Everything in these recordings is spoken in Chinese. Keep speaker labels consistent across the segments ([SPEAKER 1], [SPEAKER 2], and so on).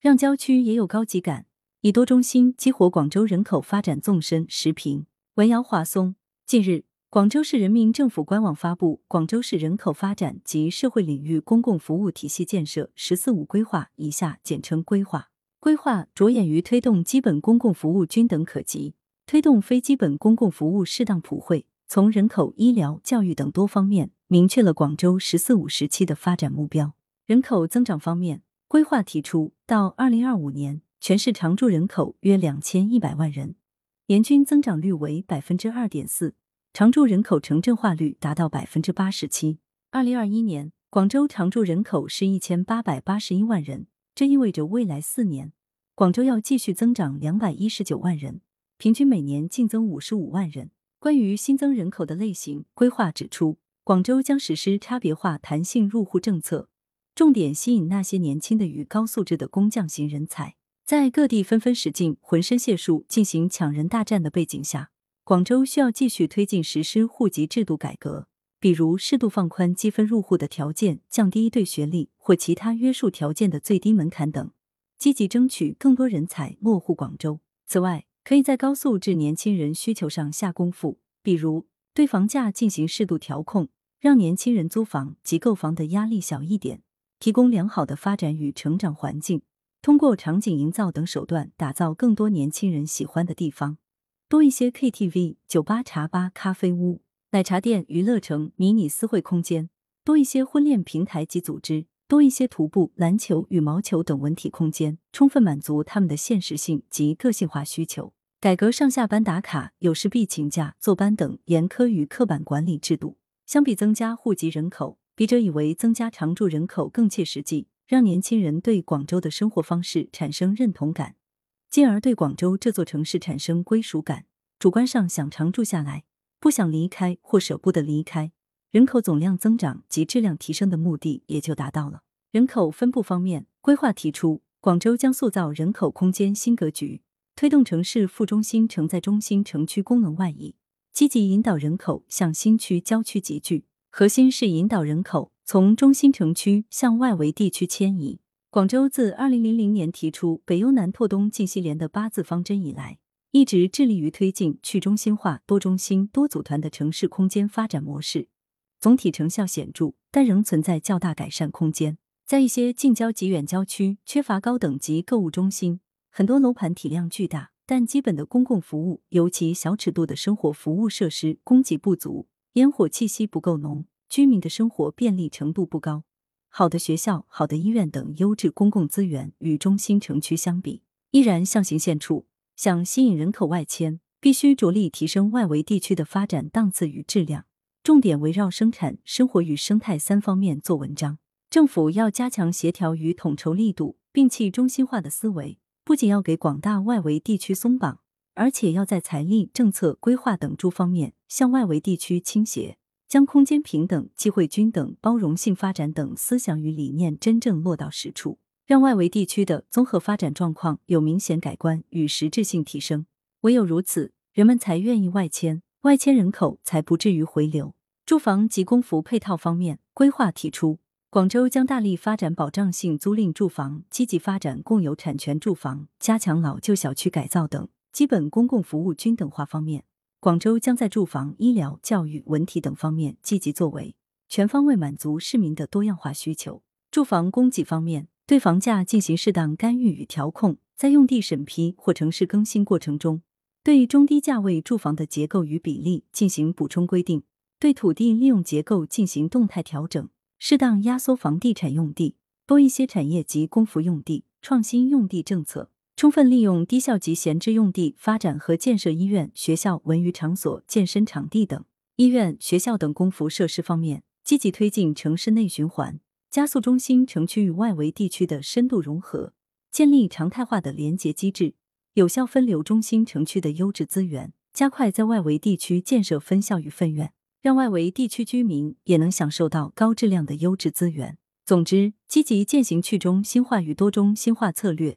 [SPEAKER 1] 让郊区也有高级感，以多中心激活广州人口发展纵深。时评文瑶华松。近日，广州市人民政府官网发布《广州市人口发展及社会领域公共服务体系建设“十四五”规划》（以下简称规划）。规划着眼于推动基本公共服务均等可及，推动非基本公共服务适当普惠，从人口、医疗、教育等多方面明确了广州“十四五”时期的发展目标。人口增长方面。规划提出，到二零二五年，全市常住人口约两千一百万人，年均增长率为百分之二点四，常住人口城镇化率达到百分之八十七。二零二一年，广州常住人口是一千八百八十一万人，这意味着未来四年，广州要继续增长两百一十九万人，平均每年净增五十五万人。关于新增人口的类型，规划指出，广州将实施差别化弹性入户政策。重点吸引那些年轻的与高素质的工匠型人才，在各地纷纷使劲、浑身解数进行抢人大战的背景下，广州需要继续推进实施户籍制度改革，比如适度放宽积分入户的条件，降低对学历或其他约束条件的最低门槛等，积极争取更多人才落户广州。此外，可以在高素质年轻人需求上下功夫，比如对房价进行适度调控，让年轻人租房及购房的压力小一点。提供良好的发展与成长环境，通过场景营造等手段，打造更多年轻人喜欢的地方，多一些 KTV、酒吧、茶吧、咖啡屋、奶茶店、娱乐城、迷你私会空间，多一些婚恋平台及组织，多一些徒步、篮球、羽毛球等文体空间，充分满足他们的现实性及个性化需求。改革上下班打卡、有事必请假、坐班等严苛与刻板管理制度，相比增加户籍人口。笔者以为增加常住人口更切实际，让年轻人对广州的生活方式产生认同感，进而对广州这座城市产生归属感，主观上想常住下来，不想离开或舍不得离开，人口总量增长及质量提升的目的也就达到了。人口分布方面，规划提出，广州将塑造人口空间新格局，推动城市副中心承载中心城区功能外移，积极引导人口向新区、郊区集聚。核心是引导人口从中心城区向外围地区迁移。广州自二零零零年提出“北优南拓东进西联”的八字方针以来，一直致力于推进去中心化、多中心、多组团的城市空间发展模式，总体成效显著，但仍存在较大改善空间。在一些近郊及远郊区，缺乏高等级购物中心，很多楼盘体量巨大，但基本的公共服务，尤其小尺度的生活服务设施供给不足。烟火气息不够浓，居民的生活便利程度不高。好的学校、好的医院等优质公共资源与中心城区相比，依然象形现绌。想吸引人口外迁，必须着力提升外围地区的发展档次与质量，重点围绕生产、生活与生态三方面做文章。政府要加强协调与统筹力度，摒弃中心化的思维，不仅要给广大外围地区松绑。而且要在财力、政策规划等诸方面向外围地区倾斜，将空间平等、机会均等、包容性发展等思想与理念真正落到实处，让外围地区的综合发展状况有明显改观与实质性提升。唯有如此，人们才愿意外迁，外迁人口才不至于回流。住房及公服配套方面，规划提出，广州将大力发展保障性租赁住房，积极发展共有产权住房，加强老旧小区改造等。基本公共服务均等化方面，广州将在住房、医疗、教育、文体等方面积极作为，全方位满足市民的多样化需求。住房供给方面，对房价进行适当干预与调控，在用地审批或城市更新过程中，对中低价位住房的结构与比例进行补充规定，对土地利用结构进行动态调整，适当压缩房地产用地，多一些产业及公服用地，创新用地政策。充分利用低效及闲置用地发展和建设医院、学校、文娱场所、健身场地等。医院、学校等公服设施方面，积极推进城市内循环，加速中心城区与外围地区的深度融合，建立常态化的连结机制，有效分流中心城区的优质资源，加快在外围地区建设分校与分院，让外围地区居民也能享受到高质量的优质资源。总之，积极践行去中心化与多中心化策略。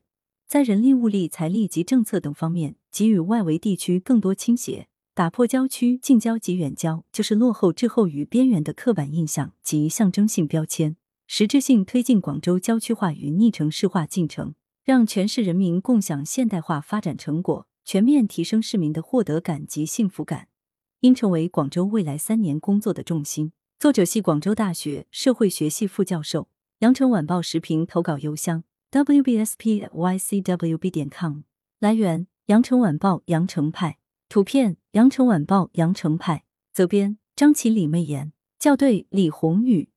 [SPEAKER 1] 在人力、物力、财力及政策等方面给予外围地区更多倾斜，打破郊区近郊及远郊就是落后、滞后与边缘的刻板印象及象征性标签，实质性推进广州郊区化与逆城市化进程。让全市人民共享现代化发展成果，全面提升市民的获得感及幸福感，应成为广州未来三年工作的重心。作者系广州大学社会学系副教授。羊城晚报时评投稿邮箱：wbspycwb 点 com。来源：羊城晚报羊城派。图片：羊城晚报羊城派。责编：张琪、李媚妍。校对：李红宇。